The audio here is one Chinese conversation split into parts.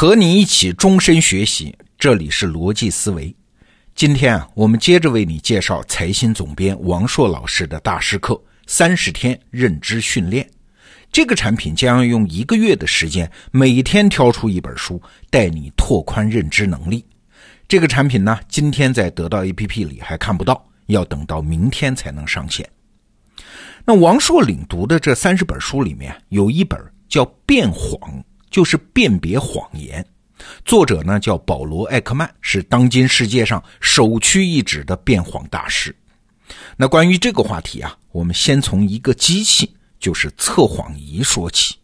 和你一起终身学习，这里是逻辑思维。今天啊，我们接着为你介绍财新总编王硕老师的大师课《三十天认知训练》。这个产品将要用一个月的时间，每天挑出一本书，带你拓宽认知能力。这个产品呢，今天在得到 APP 里还看不到，要等到明天才能上线。那王硕领读的这三十本书里面，有一本叫《变谎》。就是辨别谎言，作者呢叫保罗·艾克曼，是当今世界上首屈一指的辩谎大师。那关于这个话题啊，我们先从一个机器，就是测谎仪说起。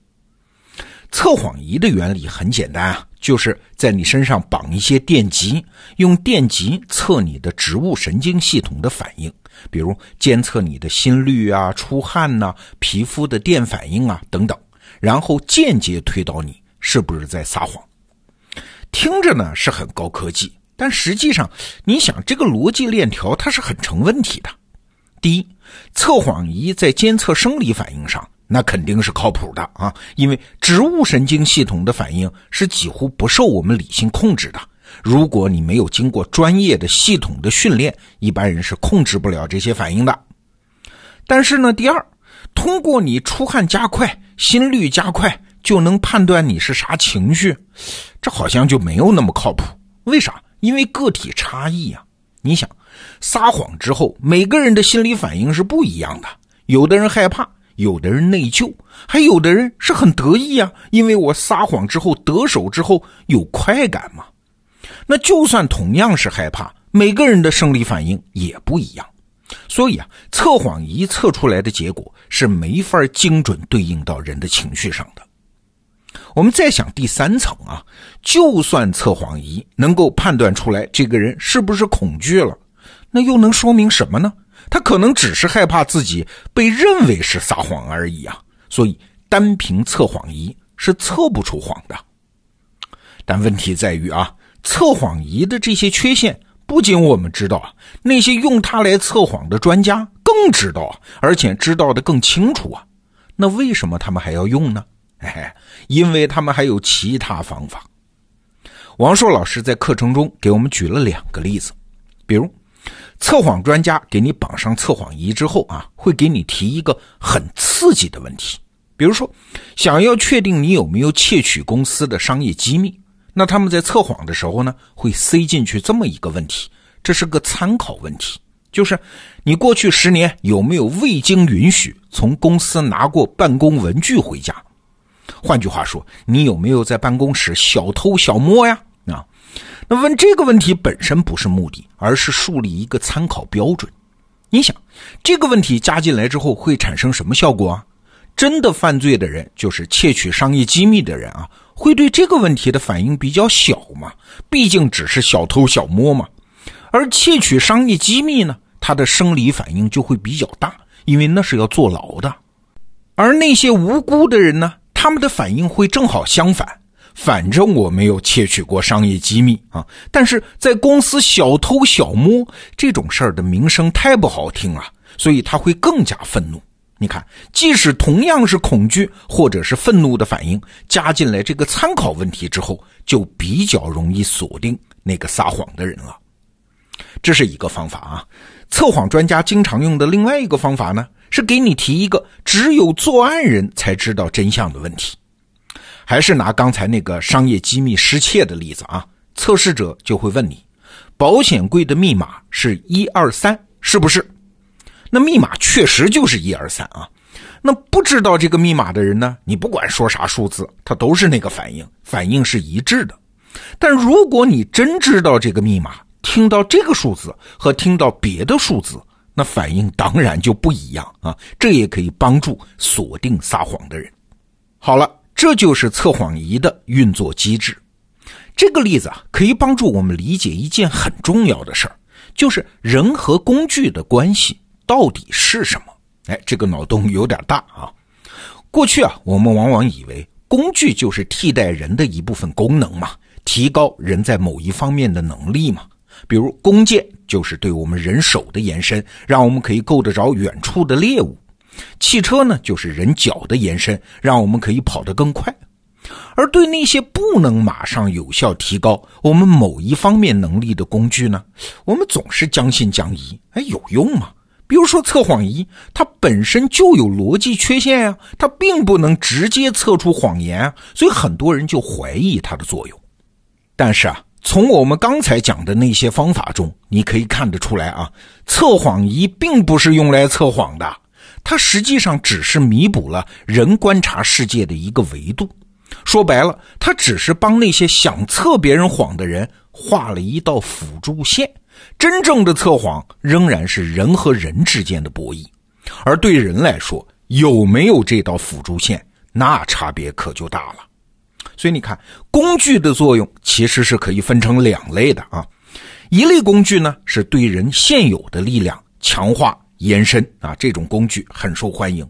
测谎仪的原理很简单啊，就是在你身上绑一些电极，用电极测你的植物神经系统的反应，比如监测你的心率啊、出汗呐、皮肤的电反应啊等等。然后间接推导你是不是在撒谎，听着呢是很高科技，但实际上你想这个逻辑链条它是很成问题的。第一，测谎仪在监测生理反应上那肯定是靠谱的啊，因为植物神经系统的反应是几乎不受我们理性控制的。如果你没有经过专业的系统的训练，一般人是控制不了这些反应的。但是呢，第二。通过你出汗加快、心率加快就能判断你是啥情绪，这好像就没有那么靠谱。为啥？因为个体差异呀。你想，撒谎之后，每个人的心理反应是不一样的。有的人害怕，有的人内疚，还有的人是很得意啊，因为我撒谎之后得手之后有快感嘛。那就算同样是害怕，每个人的生理反应也不一样。所以啊，测谎仪测出来的结果是没法精准对应到人的情绪上的。我们再想第三层啊，就算测谎仪能够判断出来这个人是不是恐惧了，那又能说明什么呢？他可能只是害怕自己被认为是撒谎而已啊。所以单凭测谎仪是测不出谎的。但问题在于啊，测谎仪的这些缺陷。不仅我们知道啊，那些用它来测谎的专家更知道，而且知道的更清楚啊。那为什么他们还要用呢？哎，因为他们还有其他方法。王硕老师在课程中给我们举了两个例子，比如测谎专家给你绑上测谎仪之后啊，会给你提一个很刺激的问题，比如说想要确定你有没有窃取公司的商业机密。那他们在测谎的时候呢，会塞进去这么一个问题，这是个参考问题，就是你过去十年有没有未经允许从公司拿过办公文具回家？换句话说，你有没有在办公室小偷小摸呀？啊，那问这个问题本身不是目的，而是树立一个参考标准。你想，这个问题加进来之后会产生什么效果啊？真的犯罪的人，就是窃取商业机密的人啊。会对这个问题的反应比较小嘛？毕竟只是小偷小摸嘛。而窃取商业机密呢，他的生理反应就会比较大，因为那是要坐牢的。而那些无辜的人呢，他们的反应会正好相反。反正我没有窃取过商业机密啊，但是在公司小偷小摸这种事儿的名声太不好听了，所以他会更加愤怒。你看，即使同样是恐惧或者是愤怒的反应，加进来这个参考问题之后，就比较容易锁定那个撒谎的人了。这是一个方法啊。测谎专家经常用的另外一个方法呢，是给你提一个只有作案人才知道真相的问题。还是拿刚才那个商业机密失窃的例子啊，测试者就会问你：保险柜的密码是一二三，是不是？那密码确实就是一二三啊，那不知道这个密码的人呢？你不管说啥数字，他都是那个反应，反应是一致的。但如果你真知道这个密码，听到这个数字和听到别的数字，那反应当然就不一样啊。这也可以帮助锁定撒谎的人。好了，这就是测谎仪的运作机制。这个例子啊，可以帮助我们理解一件很重要的事儿，就是人和工具的关系。到底是什么？哎，这个脑洞有点大啊！过去啊，我们往往以为工具就是替代人的一部分功能嘛，提高人在某一方面的能力嘛。比如弓箭就是对我们人手的延伸，让我们可以够得着远处的猎物；汽车呢，就是人脚的延伸，让我们可以跑得更快。而对那些不能马上有效提高我们某一方面能力的工具呢，我们总是将信将疑。哎，有用吗？比如说测谎仪，它本身就有逻辑缺陷呀，它并不能直接测出谎言啊，所以很多人就怀疑它的作用。但是啊，从我们刚才讲的那些方法中，你可以看得出来啊，测谎仪并不是用来测谎的，它实际上只是弥补了人观察世界的一个维度。说白了，它只是帮那些想测别人谎的人画了一道辅助线。真正的测谎仍然是人和人之间的博弈，而对人来说，有没有这道辅助线，那差别可就大了。所以你看，工具的作用其实是可以分成两类的啊。一类工具呢，是对人现有的力量强化延伸啊，这种工具很受欢迎；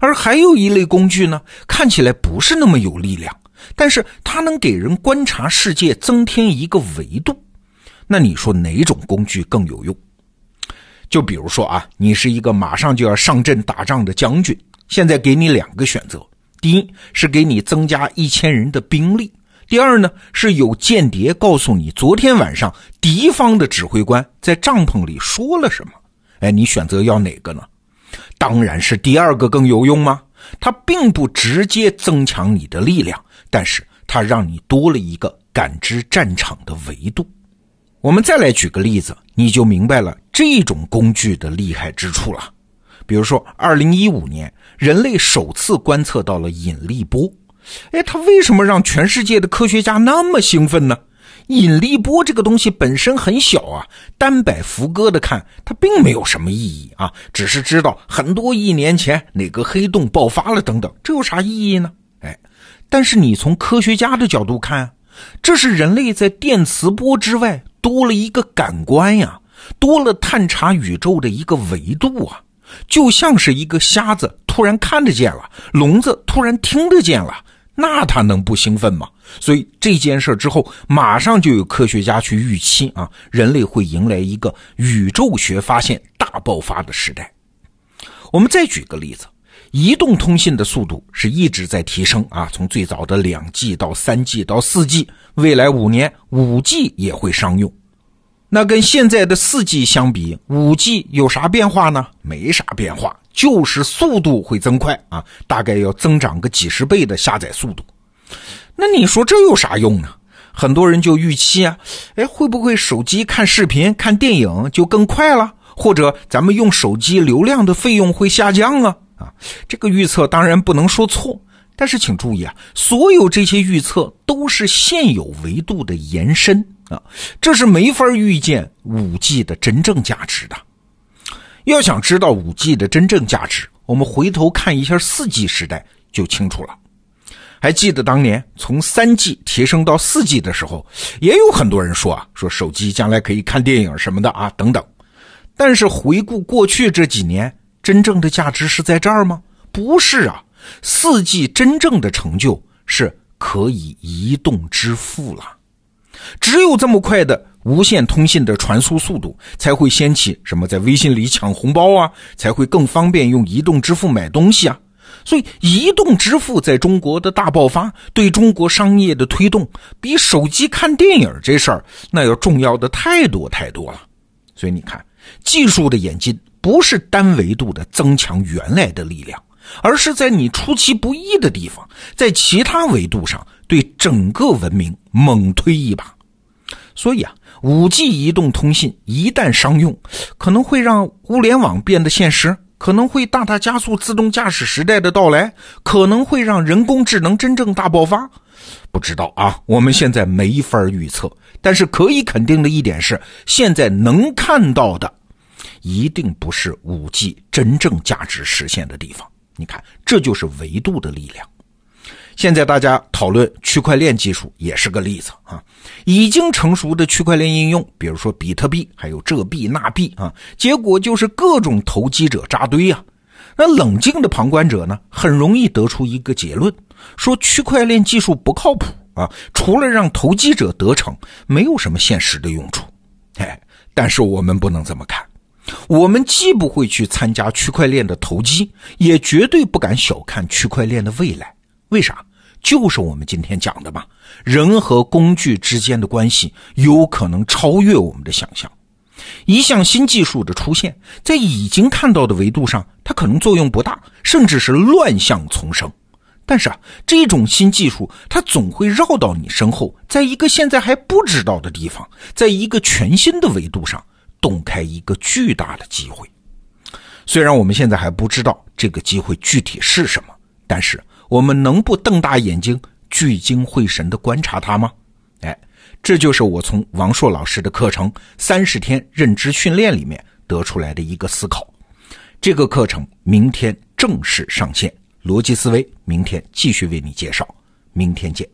而还有一类工具呢，看起来不是那么有力量，但是它能给人观察世界增添一个维度。那你说哪种工具更有用？就比如说啊，你是一个马上就要上阵打仗的将军，现在给你两个选择：第一是给你增加一千人的兵力；第二呢是有间谍告诉你昨天晚上敌方的指挥官在帐篷里说了什么。哎，你选择要哪个呢？当然是第二个更有用吗？它并不直接增强你的力量，但是它让你多了一个感知战场的维度。我们再来举个例子，你就明白了这种工具的厉害之处了。比如说，二零一五年，人类首次观测到了引力波。哎，它为什么让全世界的科学家那么兴奋呢？引力波这个东西本身很小啊，单摆福歌的看，它并没有什么意义啊，只是知道很多亿年前哪个黑洞爆发了等等，这有啥意义呢？哎，但是你从科学家的角度看，这是人类在电磁波之外。多了一个感官呀，多了探查宇宙的一个维度啊，就像是一个瞎子突然看得见了，聋子突然听得见了，那他能不兴奋吗？所以这件事之后，马上就有科学家去预期啊，人类会迎来一个宇宙学发现大爆发的时代。我们再举个例子，移动通信的速度是一直在提升啊，从最早的两 G 到三 G 到四 G。未来五年，五 G 也会商用。那跟现在的四 G 相比，五 G 有啥变化呢？没啥变化，就是速度会增快啊，大概要增长个几十倍的下载速度。那你说这有啥用呢？很多人就预期啊，哎，会不会手机看视频、看电影就更快了？或者咱们用手机流量的费用会下降啊？啊，这个预测当然不能说错。但是请注意啊，所有这些预测都是现有维度的延伸啊，这是没法预见五 G 的真正价值的。要想知道五 G 的真正价值，我们回头看一下四 G 时代就清楚了。还记得当年从三 G 提升到四 G 的时候，也有很多人说啊，说手机将来可以看电影什么的啊等等。但是回顾过去这几年，真正的价值是在这儿吗？不是啊。四 G 真正的成就是可以移动支付了，只有这么快的无线通信的传输速度，才会掀起什么在微信里抢红包啊，才会更方便用移动支付买东西啊。所以，移动支付在中国的大爆发，对中国商业的推动，比手机看电影这事儿那要重要的太多太多了。所以你看，技术的演进不是单维度的增强原来的力量。而是在你出其不意的地方，在其他维度上对整个文明猛推一把。所以啊，五 G 移动通信一旦商用，可能会让物联网变得现实，可能会大大加速自动驾驶时代的到来，可能会让人工智能真正大爆发。不知道啊，我们现在没法预测。但是可以肯定的一点是，现在能看到的，一定不是五 G 真正价值实现的地方。你看，这就是维度的力量。现在大家讨论区块链技术也是个例子啊，已经成熟的区块链应用，比如说比特币，还有这币那币啊，结果就是各种投机者扎堆啊。那冷静的旁观者呢，很容易得出一个结论，说区块链技术不靠谱啊，除了让投机者得逞，没有什么现实的用处。哎，但是我们不能这么看。我们既不会去参加区块链的投机，也绝对不敢小看区块链的未来。为啥？就是我们今天讲的嘛，人和工具之间的关系有可能超越我们的想象。一项新技术的出现，在已经看到的维度上，它可能作用不大，甚至是乱象丛生。但是啊，这种新技术它总会绕到你身后，在一个现在还不知道的地方，在一个全新的维度上，洞开一个巨大的机会。虽然我们现在还不知道这个机会具体是什么，但是我们能不瞪大眼睛、聚精会神地观察他吗？哎。这就是我从王硕老师的课程《三十天认知训练》里面得出来的一个思考。这个课程明天正式上线，逻辑思维明天继续为你介绍。明天见。